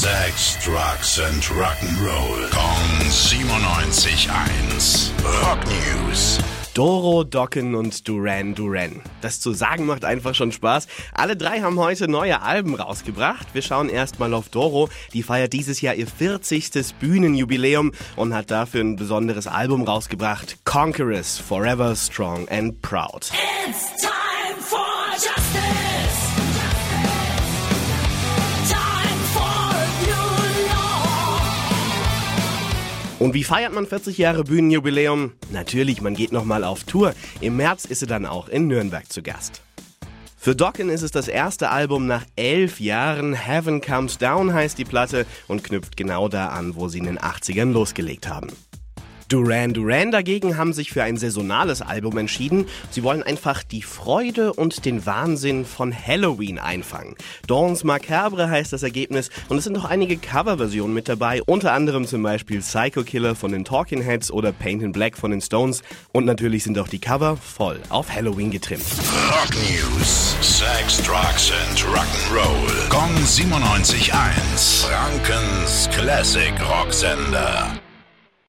Sex, Drugs and Rock'n'Roll. Kong 97.1. Rock News. Doro, Dokken und Duran Duran. Das zu sagen macht einfach schon Spaß. Alle drei haben heute neue Alben rausgebracht. Wir schauen erstmal auf Doro. Die feiert dieses Jahr ihr 40. Bühnenjubiläum und hat dafür ein besonderes Album rausgebracht. Conquerors, Forever Strong and Proud. It's time for justice. Und wie feiert man 40 Jahre Bühnenjubiläum? Natürlich, man geht nochmal auf Tour. Im März ist sie dann auch in Nürnberg zu Gast. Für Dokken ist es das erste Album nach elf Jahren. Heaven Comes Down heißt die Platte und knüpft genau da an, wo sie in den 80ern losgelegt haben. Duran Duran dagegen haben sich für ein saisonales Album entschieden. Sie wollen einfach die Freude und den Wahnsinn von Halloween einfangen. Dawns Macabre heißt das Ergebnis und es sind auch einige Coverversionen mit dabei, unter anderem zum Beispiel Psycho Killer von den Talking Heads oder Paint in Black von den Stones und natürlich sind auch die Cover voll auf Halloween getrimmt. Rock News. Sex, Drugs and Rock'n'Roll. Kong 97.1. Frankens Classic Rocksender.